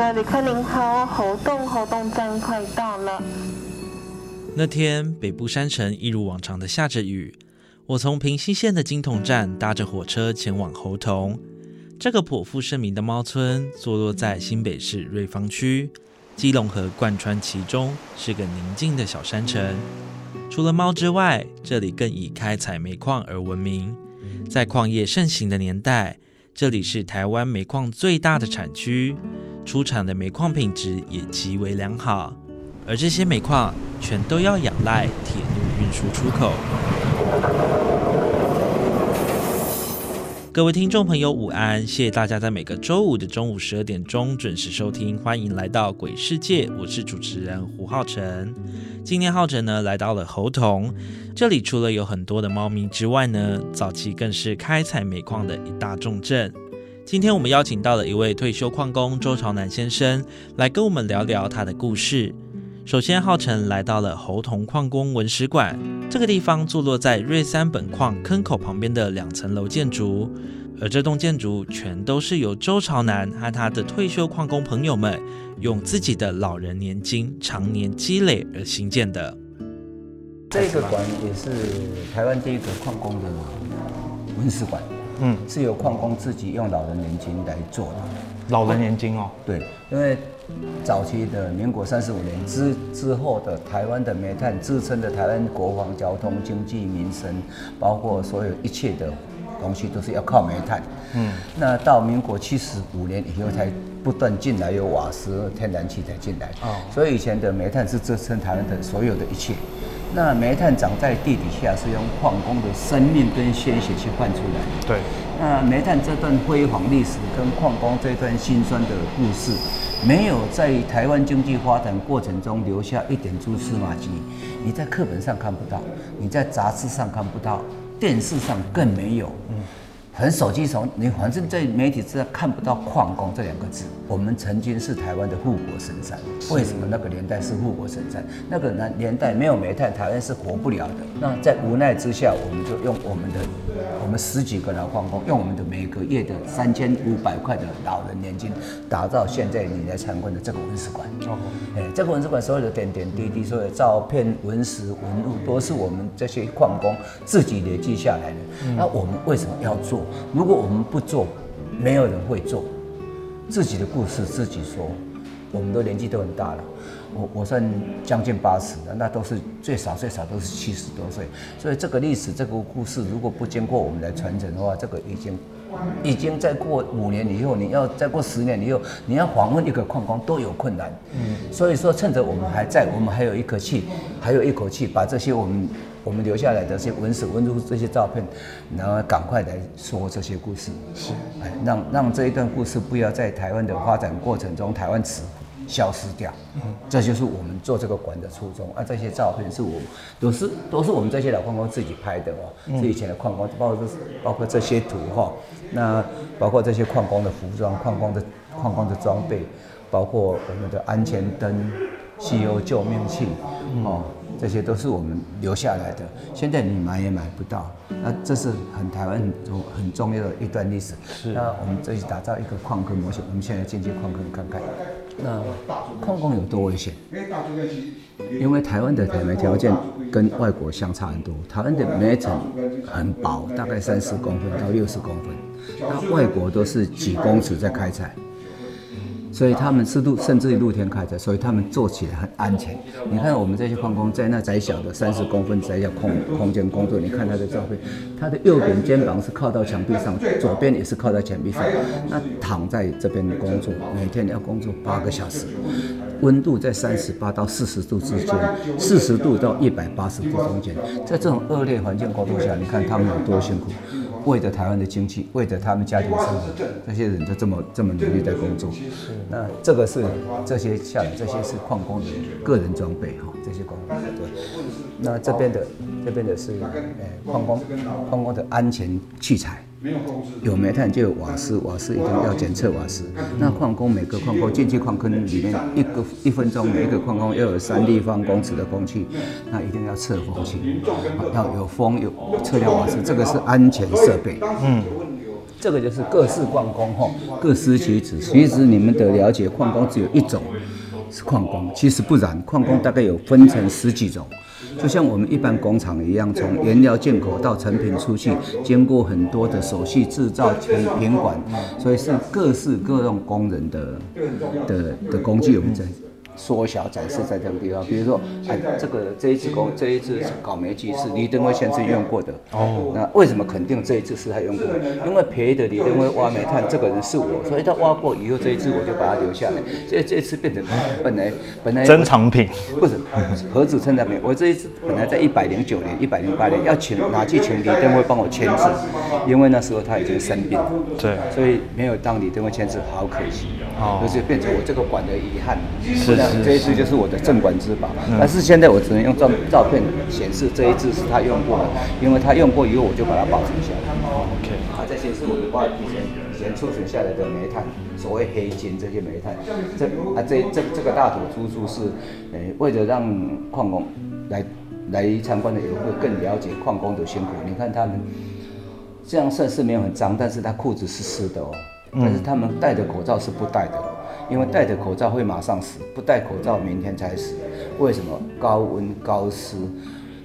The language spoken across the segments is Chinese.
各位旅客您好，活动活动站快到了。那天北部山城一如往常的下着雨，我从平西线的金铜站搭着火车前往猴硐。这个颇负盛名的猫村，坐落在新北市瑞芳区，基隆河贯穿其中，是个宁静的小山城。除了猫之外，这里更以开采煤矿而闻名。在矿业盛行的年代，这里是台湾煤矿最大的产区。出产的煤矿品质也极为良好，而这些煤矿全都要仰赖铁路运输出口。各位听众朋友，午安！谢谢大家在每个周五的中午十二点钟准时收听，欢迎来到鬼世界，我是主持人胡浩辰。今天浩辰呢来到了猴硐，这里除了有很多的猫咪之外呢，早期更是开采煤矿的一大重镇。今天我们邀请到了一位退休矿工周朝南先生，来跟我们聊聊他的故事。首先，浩辰来到了猴硐矿工文史馆，这个地方坐落在瑞三本矿坑口旁边的两层楼建筑，而这栋建筑全都是由周朝南和他的退休矿工朋友们用自己的老人年金常年积累而兴建的。这个馆也是台湾第一个矿工的文史馆。嗯，是由矿工自己用老人年金来做的。老人年金哦，对，因为早期的民国三十五年之之后的台湾的煤炭支撑的台湾国防、交通、经济、民生，包括所有一切的东西都是要靠煤炭。嗯，那到民国七十五年以后才不断进来有瓦斯、天然气才进来。哦，所以以前的煤炭是支撑台湾的所有的一切。那煤炭长在地底下，是用矿工的生命跟鲜血去换出来的。对。那煤炭这段辉煌历史跟矿工这段辛酸的故事，没有在台湾经济发展过程中留下一点蛛丝马迹。你在课本上看不到，你在杂志上看不到，电视上更没有。嗯。很手机从你反正在媒体之上看不到“矿工”这两个字。我们曾经是台湾的护国神山，为什么那个年代是护国神山？那个年年代没有煤炭，台湾是活不了的。那在无奈之下，我们就用我们的我们十几个老矿工，用我们的每个月的三千五百块的老人年金，打造现在你来参观的这个文史馆。哦，哎，这个文史馆所有的点点滴滴，所有的照片、文史、文物，都是我们这些矿工自己累积下来的。那我们为什么要做？如果我们不做，没有人会做。自己的故事自己说，我们都年纪都很大了，我我算将近八十了，那都是最少最少都是七十多岁。所以这个历史这个故事，如果不经过我们来传承的话，这个已经已经再过五年以后，你要再过十年以后，你要访问一个矿工都有困难。嗯，所以说趁着我们还在，我们还有一口气，还有一口气，把这些我们。我们留下来的这些文史文物这些照片，然后赶快来说这些故事，是，哎，让让这一段故事不要在台湾的发展过程中台湾词消失掉，嗯，这就是我们做这个馆的初衷。啊，这些照片是我都是都是我们这些老矿工自己拍的哦，是以前的矿工，包括包括这些图哈，那包括这些矿工的服装、矿工的矿工的装备，包括我们的安全灯、汽油救命器，哦。这些都是我们留下来的，现在你买也买不到。那这是很台湾很重很重要的一段历史。是。那我们这里打造一个矿坑模型，我们现在进去矿坑看看。那矿工有多危险？因为台湾的采煤条件跟外国相差很多。台湾的煤层很薄，大概三十公分到六十公分，那外国都是几公尺在开采。所以他们是露，甚至于露天开着，所以他们做起来很安全。你看我们这些矿工在那窄小的三十公分窄小空空间工作，你看他的照片，他的右边肩膀是靠到墙壁上，左边也是靠在墙壁上，那躺在这边工作，每天要工作八个小时，温度在三十八到四十度之间，四十度到一百八十度中间，在这种恶劣环境工作下，你看他们有多辛苦。为着台湾的经济，为着他们家庭生活，这些人就这么这么努力在工作。那这个是这些下来，这些是矿工的个人装备哈，这些工对。那这边的这边的是呃矿工矿工的安全器材。有煤炭就有瓦斯，瓦斯一定要检测瓦斯。那矿工每个矿工进去矿坑里面，一个一分钟每一个矿工要有三立方公尺的空气，那一定要测风气，要有风有测量瓦斯，这个是安全设备。嗯，这个就是各式矿工哈，各司其职。其实你们的了解，矿工只有一种是矿工，其实不然，矿工大概有分成十几种。就像我们一般工厂一样，从原料进口到成品出去，经过很多的手续制造、品品管，所以是各式各样工人的的的工具，我们在。缩小展示在这个地方，比如说，哎，这个这一支工这一支搞煤机是李登辉先生用过的。哦。那为什么肯定这一支是他用过的？因为便宜的李登辉挖煤炭，这个人是我，所以他挖过以后这一支我就把它留下来。这这次变成本来本来珍藏品，不是何止珍藏品？我这一支本来在一百零九年、一百零八年要请拿去请李登辉帮我签字，因为那时候他已经生病，对，所以没有当李登辉签字，好可惜。哦。就是变成我这个馆的遗憾。是。这一支就是我的镇馆之宝，但是现在我只能用照照片显示这一支是他用过的，因为他用过以后我就把它保存下来。OK，啊，这些是我以前以前储存下来的煤炭，所谓黑金这些煤炭。这啊这这这个大土出处是，呃，为了让矿工来来参观的游客更了解矿工的辛苦。你看他们这样算是没有很脏，但是他裤子是湿的哦，但是他们戴的口罩是不戴的。因为戴着口罩会马上死，不戴口罩明天才死。为什么？高温高湿，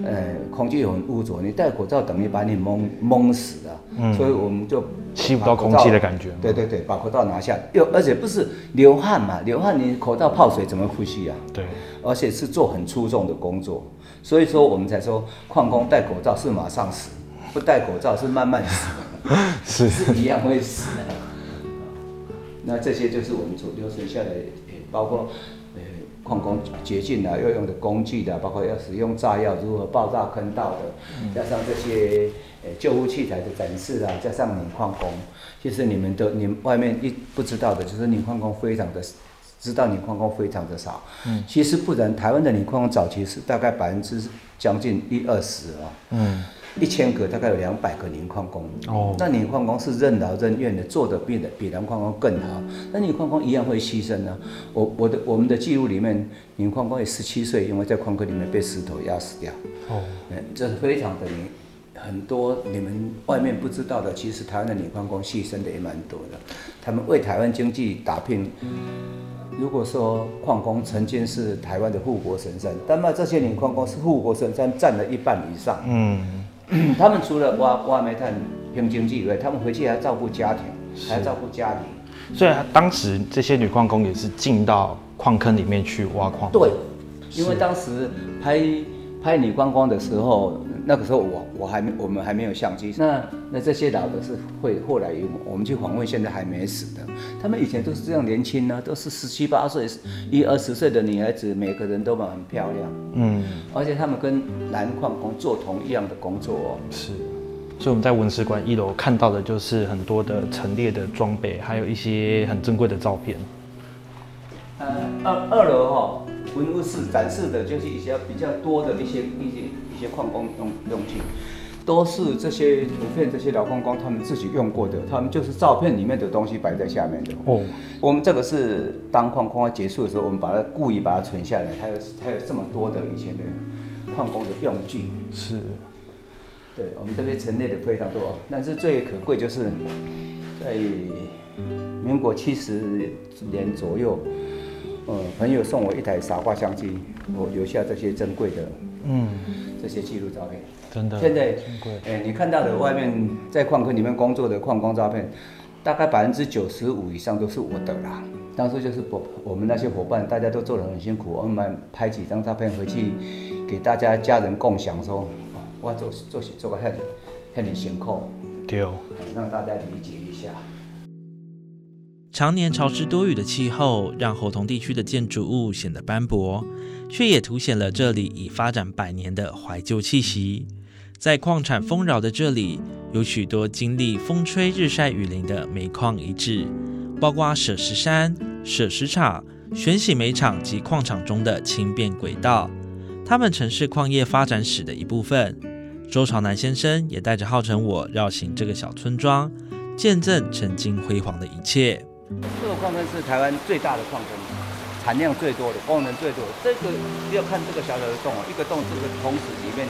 呃，空气又很污浊，你戴口罩等于把你蒙蒙死了。嗯。所以我们就吸不到空气的感觉。对对对，把口罩拿下，又而且不是流汗嘛？流汗你口罩泡水怎么呼吸啊？对。而且是做很粗重的工作，所以说我们才说矿工戴口罩是马上死，不戴口罩是慢慢死。是。是一样会死的。那这些就是我们所留存下来，包括呃矿工掘进啊要用的工具的，包括要使用炸药如何爆炸坑道的，加上这些呃救护器材的展示啊，加上你矿工，其实你们都你们外面一不知道的，就是你矿工非常的知道你矿工非常的少。嗯，其实不然，台湾的拧矿工早期是大概百分之将近一二十啊。嗯。一千个大概有两百个磷矿工，哦，那磷矿工是任劳任怨的，做的比比磷矿工更好。那磷矿工一样会牺牲呢。我我的我们的记录里面，磷矿工也十七岁，因为在矿坑里面被石头压死掉。哦，这是非常的很多你们外面不知道的，其实台湾的磷矿工牺牲的也蛮多的。他们为台湾经济打拼。如果说矿工曾经是台湾的护国神山，那么这些磷矿工是护国神山占了一半以上。嗯。他们除了挖挖煤炭拼经济以外，他们回去还要照顾家庭，还要照顾家庭。所以当时这些女矿工也是进到矿坑里面去挖矿。对，因为当时拍拍女矿工的时候。那个时候我我还没我们还没有相机，那那这些老的是会后来有我们去访问，现在还没死的，他们以前都是这样年轻呢，都是十七八岁、一二十岁的女孩子，每个人都蛮很漂亮，嗯，而且他们跟蓝矿工做同一样的工作哦，是，所以我们在文史馆一楼看到的就是很多的陈列的装备，还有一些很珍贵的照片。呃，二二楼哈，文物室展示的就是一些比较多的一些一些。矿工用用具，都是这些图片，这些老矿工他们自己用过的，他们就是照片里面的东西摆在下面的。哦，我们这个是当矿工要结束的时候，我们把它故意把它存下来，还有还有这么多的以前的矿工的用具。是，对我们这边陈列的非常多，但是最可贵就是在民国七十年左右，呃，朋友送我一台傻瓜相机，我留下这些珍贵的。嗯。这些记录照片，真的。现在，哎，你看到的外面在矿坑里面工作的矿工照片，大概百分之九十五以上都是我的啦。当初就是我我们那些伙伴，大家都做得很辛苦，我们拍几张照片回去给大家家人共享，说哦我做做做个很很辛苦，丢。让大家理解一下。常年潮湿多雨的气候，让猴硐地区的建筑物显得斑驳，却也凸显了这里已发展百年的怀旧气息。在矿产丰饶的这里，有许多经历风吹日晒雨淋的煤矿遗址，包括舍石山、舍石场、玄喜煤厂及矿场中的轻便轨道，它们曾是矿业发展史的一部分。周朝南先生也带着浩辰我绕行这个小村庄，见证曾经辉煌的一切。这个矿坑是台湾最大的矿坑，产量最多的，功能最多的。这个要看这个小小的洞啊，一个洞这个同时里面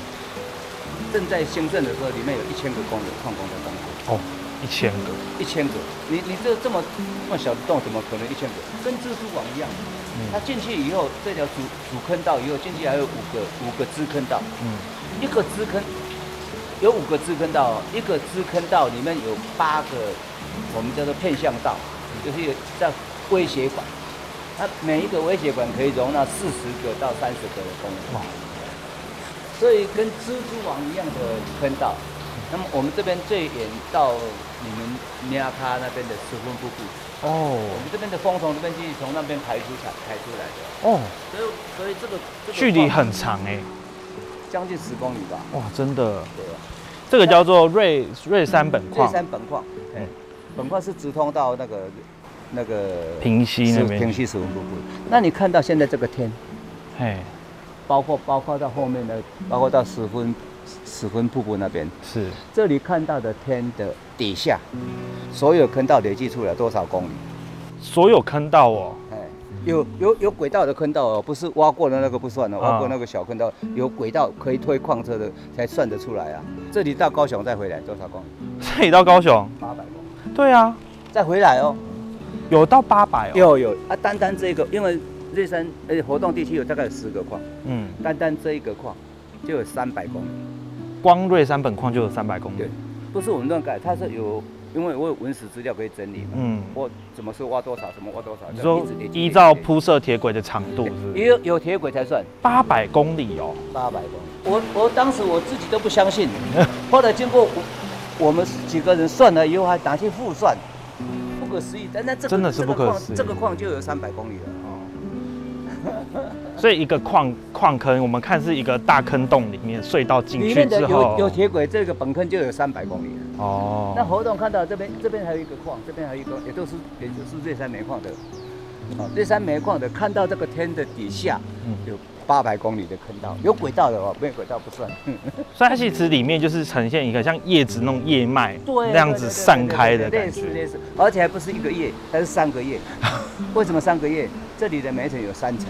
正在兴盛的时候，里面有一千个工人矿工在工作，哦，一千个。一千个。你你这这么这么小的洞，怎么可能一千个？跟蜘蛛网一样。它进去以后，这条主主坑道以后进去还有五个五个支坑道，嗯，一个支坑有五个支坑道哦，一个支坑道里面有八个我们叫做片向道，就是有叫微血管，它每一个微血管可以容纳四十个到三十个的工人，哇。所以跟蜘蛛网一样的坑道。那么我们这边最远到你们尼亚卡那边的石峰瀑布，哦。我们这边的风从这边继续从那边排出产排出来的，哦，所以所以这个这个距离很长哎，将近十公里吧，哇，真的。对啊。这个叫做瑞瑞山本矿。瑞，山本矿，嗯。哎，本矿是直通到那个那个平溪那边平溪石文瀑布。那你看到现在这个天，哎，包括包括到后面的，包括到石分石分瀑布那边，是这里看到的天的底下，所有坑道累计出来多少公里？所有坑道哦，哎，有有有轨道的坑道哦，不是挖过的那个不算哦，啊挖过那个小坑道，有轨道可以推矿车的才算得出来啊。这里到高雄再回来多少公里？这里到高雄，八百公里，对啊，再回来哦。有到八百哦，有有。啊，单单这个，因为瑞山呃活动地区有大概有十个矿，嗯，单单这一个矿就有三百公里，光瑞山本矿就有三百公里。对，不是我们乱改，它是有，因为我有文史资料可以整理嘛，嗯，我怎么说挖多少，什么挖多少，你说这样一直累积依照铺设铁轨的长度是是？也有有铁轨才算。八百公里哦，八百公里，我我当时我自己都不相信，后来经过我我们几个人算了以后，还拿去复算，不可思议，但那这个真的是不可思议这个矿就有三百公里了。所以一个矿矿坑，我们看是一个大坑洞里面隧道进去里面的之后有，有铁轨，这个本坑就有三百公里了。那哦，活动看到这边，这边还有一个矿，这边还有一个，也都是也就是瑞山煤矿的。哦，瑞山煤矿的看到这个天的底下嗯有八百公里的坑道，有轨道的哦，没有轨道不算。所以它其实里面就是呈现一个像叶子那种叶脉 对，那样子散开的类感觉。似类似，而且还不是一个叶，它是三个叶。为什么三个叶？这里的煤层有三层，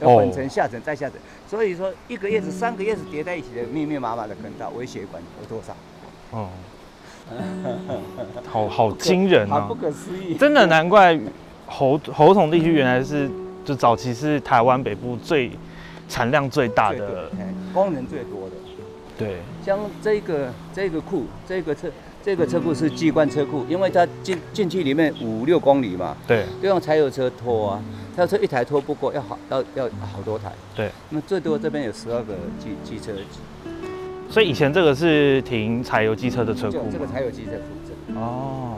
有哦本层、下层再下层，所以说一个叶子、三个叶子叠在一起的密密麻麻的坑道，微血管有多少？哦，好好惊人啊不啊！可思议。真的难怪猴猴桶地区原来是就早期是台湾北部最产量最大的，哎功能最多的。对，像这个这个库，这个车这个车库是机关车库，因为它进进去里面五六公里嘛，对，就用柴油车拖啊，柴油车一台拖不过，要好要要好多台。对。那么最多这边有十二个机机车，所以以前这个是停柴油机车的车库这个柴油机车库。哦。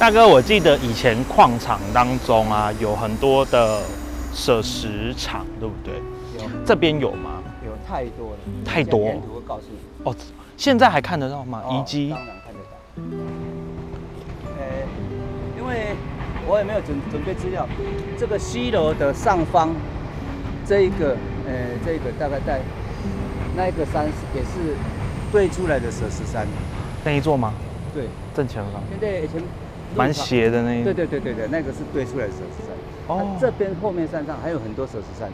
大哥，我记得以前矿场当中啊，有很多的舍石场，对不对？有这边有吗？有太多了，太多沿途会告诉你。哦，现在还看得到吗？哦遗迹当然看得到。呃，因为我也没有准准备资料，这个西楼的上方，这一个，呃，这个大概在那一个山也是堆出来的舍石山。那一座吗？对，正前方，现在以前蛮斜的那一。对对对对对，那个是堆出来的舍石山。哦，这边后面山上还有很多舍石山。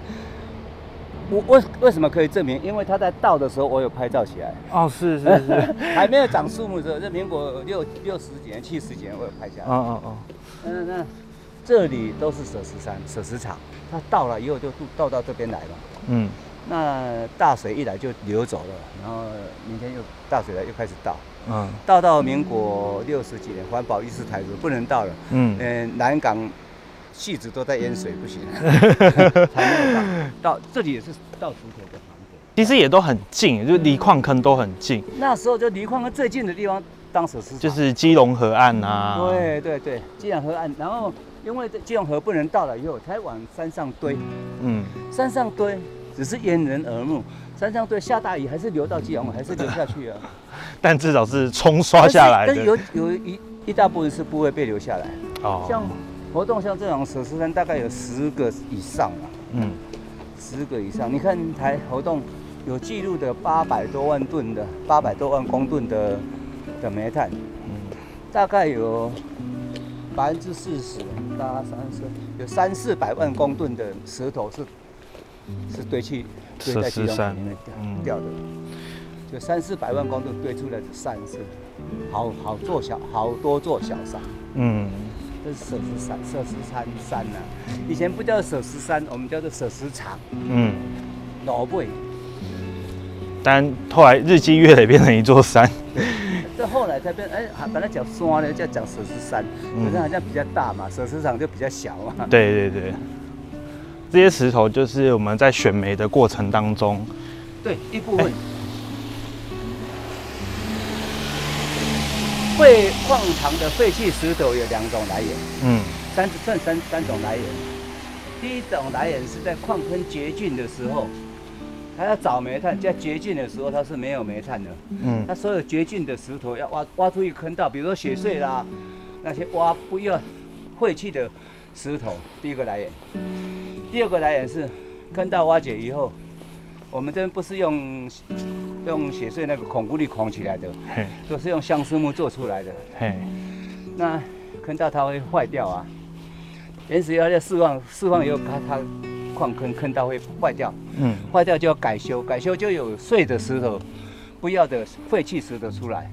我为为什么可以证明？因为他在倒的时候，我有拍照起来。哦，是是是，还没有长树木的时候，这民国六六十几年、七十几年，我有拍下来。嗯嗯嗯，嗯，那这里都是舍石山、舍石场，它到了以后就倒到这边来了。嗯，那大水一来就流走了，然后明天又大水来又开始倒，嗯。倒到民国六十几年，环保意识抬头不能倒了，嗯，嗯，南港戏子都在淹水，不行，才没有倒。到这里也是倒石头的房子。其实也都很近，就离矿坑都很近，那时候就离矿坑最近的地方当时是就是基隆河岸啊。，对对对，基隆河岸，然后因为这基隆河不能倒了以后，才往山上堆，嗯，山上堆只是掩人耳目，山上对下大雨还是流到基隆，还是流下去啊，但至少是冲刷下来的。但有有一一大部分是不会被流下来，哦，像活动像这种舍石山大概有十个以上啊。嗯，十个以上。你看台活动有记录的八百多万吨的，八百多万公吨的的煤炭，嗯。大概有百分之四十，大概三十，有三四百万公吨的石头是是堆砌堆在基隆河里面掉嗯掉的，就三四百万公吨堆出来的山是好好做小好多座小山。嗯，这是舍石山，舍石山山呐、以前不叫舍石山，我们叫做舍石场。嗯，老背，但后来日积月累变成一座山。这后来才变，哎，还本来讲山呢，叫讲舍石山，可是好像比较大嘛，舍石场就比较小嘛。对对对，这些石头就是我们在选煤的过程当中，对，一部分。废矿场的废弃石头有两种来源，嗯三算三三种来源。第一种来源是在矿坑掘进的时候，它要找煤炭，在掘进的时候它是没有煤炭的，嗯他所有掘进的石头要挖挖出一个坑道，比如说雪碎啦，那些挖不要废弃的石头，第一个来源。第二个来源是坑道挖掘以后，我们这边不是用用雪穗那个孔固力孔起来的，都是用相思木做出来的。嘿，那坑道它会坏掉啊，原石要要释放，释放以后它它矿坑坑道会坏掉，嗯。坏掉就要改修，改修就有碎的石头，不要的废弃石头出来，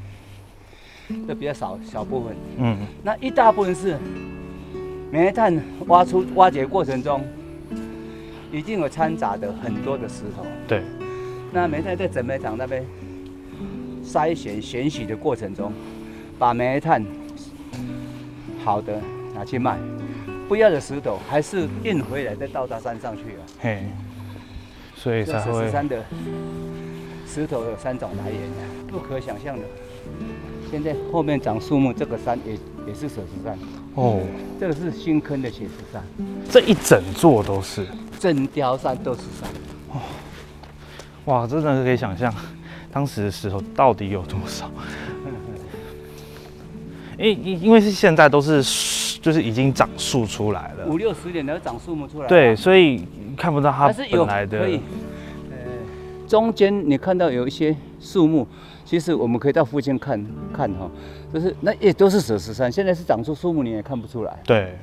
这比较少小部分。嗯。那一大部分是煤炭挖出挖掘过程中，一定有掺杂的很多的石头。对，那煤炭在整煤厂那边筛选选洗的过程中，把煤炭好的拿去卖，不要的石头还是运回来再到达山上去了。嘿，所以这才会十山的石头有三种来源，不可想象的。现在后面长树木，这个山也也是雪石山，哦，这个是新坑的雪石山，这一整座都是，整条山都是山哦。哇，真的是可以想象当时的石头到底有多少。因因因为是现在都是就是已经长树出来了五，六十年才会长树木出来啊。对，所以看不到它本来的可以。呃，中间你看到有一些树木，其实我们可以到附近看看哈，就是那也都是蛇石山，现在是长出树木你也看不出来，对，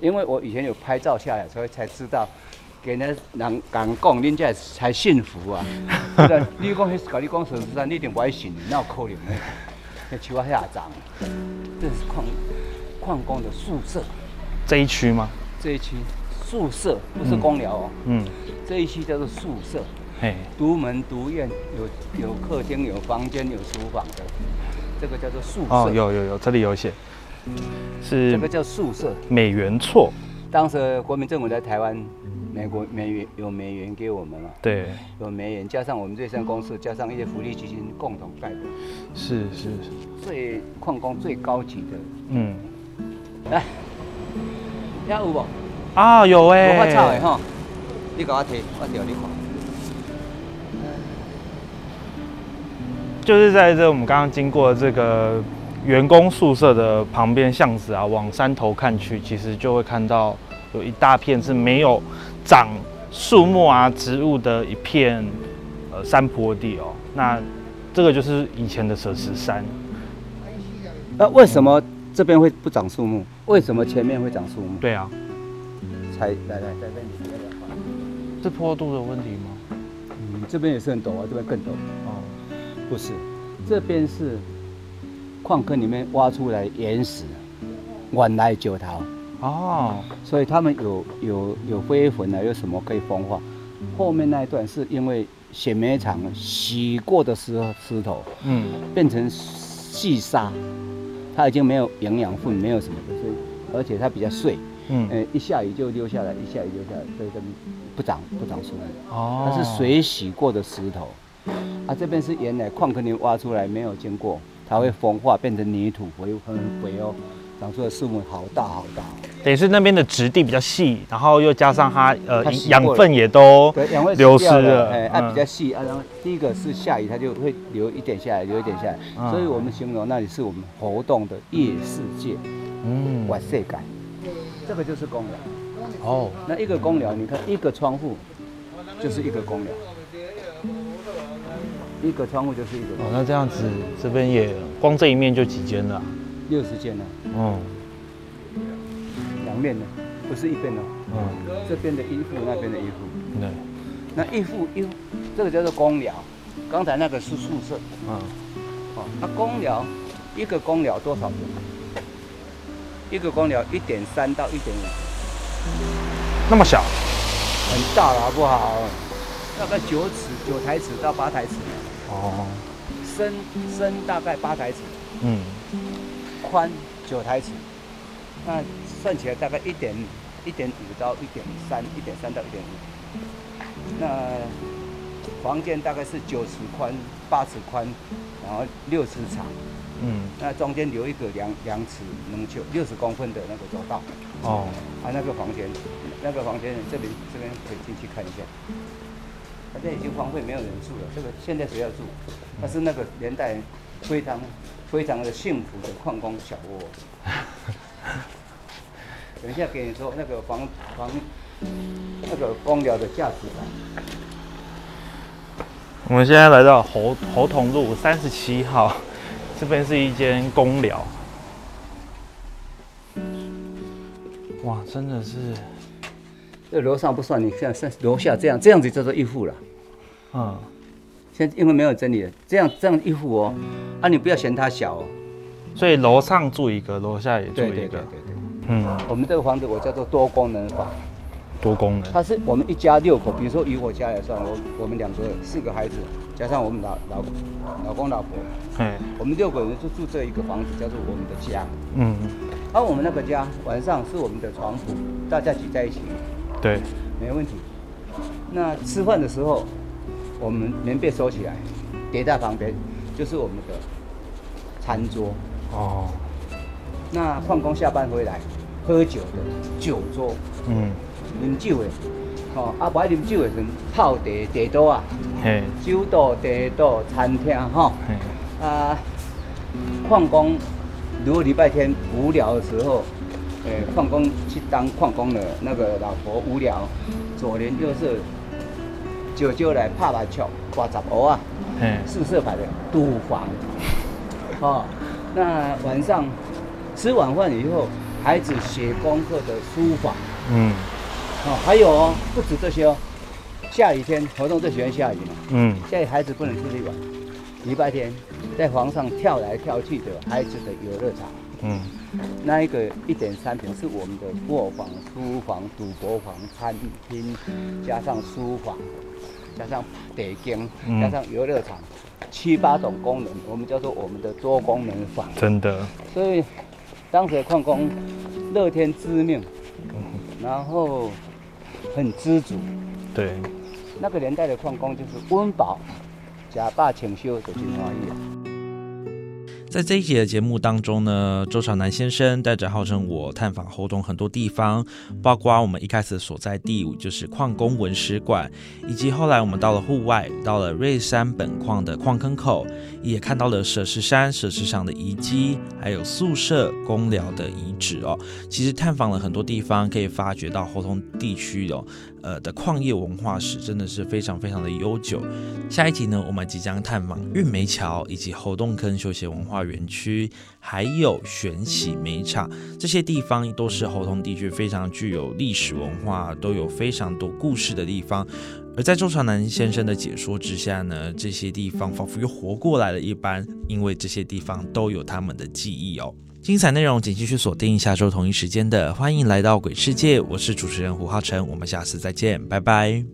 因为我以前有拍照下来，所以才知道。给人人讲讲，恁这才幸福啊！你讲迄甲你讲舍石山，你一定不爱信，哪有可能呢？那树啊遐长，这是矿矿工的宿舍这一区吗？这一区宿舍，不是公寮哦，嗯，这一区叫做宿舍。嘿，独门独院，有有客厅、有房间、有书房的，这个叫做宿舍。哦，有有有，这里有写，是这是个叫宿舍。美元错，当时国民政府在台湾，美国美元有美元给我们了，对，有美元，加上我们瑞山公司，加上一些福利基金共同盖的，是是，最矿工最高级的。嗯，来，遐有无？啊，有哎、无法草的吼，你给我摕，我调你看。就是在这我们刚刚经过这个员工宿舍的旁边巷子啊，往山头看去，其实就会看到有一大片是没有长树木啊植物的一片呃山坡地哦。那这个就是以前的舍石山，那为什么这边会不长树木？为什么前面会长树木？对啊，才来来这边你要不要看？是坡度的问题吗？嗯，这边也是很陡啊，这边更陡。哦，不是，这边是矿坑里面挖出来岩石，原来九桃，哦，所以他们有有有灰粉啊，有什么可以风化，后面那一段是因为显煤厂洗过的石石头嗯，变成细沙，它已经没有营养分，没有什么的，所以而且它比较碎，嗯，呃，一下雨就溜下来，一下雨溜下来，所以不长不长树木。哦。它是水洗过的石头，啊，这边是原来矿坑里挖出来没有经过，它会风化变成泥土，肥很肥哦，长出的树木好大好大。等于是那边的质地比较细，然后又加上它呃养分也都对，养分流失了。哎，比较细啊，然后第一个是下雨，它就会流一点下来，流一点下来，嗯。所以我们形容那里是我们活动的夜世界，嗯。晚世感。这个就是公寮，哦，那一个公寮，你看一个窗户就是一个公寮，一个窗户就是一个公哦，那这样子这边也光这一面就几间了，六十间了，嗯。两面的，不是一边的，嗯，这边的一户，那边的一户。对，那一户一户，这个叫做公寮，刚才那个是宿舍。嗯。哦，那公寮一个公寮多少人？一个公寮一点三到一点五，那么小，很大了，好不好？大概九尺九台尺到八台尺，哦，深深大概八台尺，嗯。宽九台尺，那算起来大概一点一点五到一点三，一点三到一点五。那房间大概是九尺宽、八尺宽，然后六尺长。嗯，那中间留一个两两尺能就六十公分的那个走道，哦，啊，那个房间，那个房间这边这边可以进去看一下，反正已经荒废，没有人住了。这个现在谁要住？那是那个年代非常非常的幸福的矿工小窝。等一下给你说那个房房那个光疗的价值感。我们现在来到猴猴童路三十七号，这边是一间公寮。哇，真的是，这楼上不算，你像像楼下这样这样子叫做一户了。嗯，现在因为没有整理了，这样这样一户哦，啊，你不要嫌它小哦。所以楼上住一个，楼下也住一个，对对对对。嗯，我们这个房子我叫做多功能房，多功能，它是我们一家六口，比如说以我家来算，我我们两个四个孩子，加上我们老老老公老婆，嗯，我们六个人就住这一个房子，叫做我们的家。嗯，而、我们那个家晚上是我们的床铺，大家挤在一起。对，没问题。那吃饭的时候，我们棉被收起来，叠在旁边，就是我们的餐桌。哦，那矿工下班回来喝酒的酒桌，嗯，啉酒的，哦，啊，不爱啉酒的时阵泡茶茶桌啊，嘿，酒桌、茶桌、餐厅哈、嘿，啊，矿工如果礼拜天无聊的时候，呃，矿工去当矿工的那个老婆无聊，左邻右舍酒酒来拍麻将、刮杂鹅啊，嘿，宿舍牌的赌房，哦，那晚上吃晚饭以后，孩子写功课的书法，嗯，哦，还有哦，不止这些哦，下雨天活动最喜欢下雨嘛，嗯，下雨孩子不能出去玩，礼拜天在房上跳来跳去的孩子的游乐场，嗯，那一个一点三平是我们的卧房、书房、赌博房、餐厅，加上书房，加上北间，嗯。加上游乐场，七八种功能，我们叫做我们的多功能房。真的，所以当时的矿工乐天知命，然后很知足。对，那个年代的矿工就是温饱，假霸清修的金花意啊。在这一集的节目当中呢，周朝南先生带着号称我探访猴洞很多地方，包括我们一开始所在地就是矿工文史馆，以及后来我们到了户外，到了瑞山本矿的矿坑口，也看到了舍石山、舍石场的遗迹，还有宿舍、公寮的遗址哦。其实探访了很多地方，可以发掘到猴洞地区哦，呃的矿业文化史真的是非常非常的悠久。下一集呢，我们即将探访运煤桥以及猴洞坑休闲文化园区，还有玄喜煤厂，这些地方都是猴洞地区非常具有历史文化，都有非常多故事的地方。而在周传南先生的解说之下呢，这些地方仿佛又活过来了一般，因为这些地方都有他们的记忆哦。精彩内容请继续锁定下周同一时间的，欢迎来到鬼世界，我是主持人胡浩辰，我们下次再见，拜拜。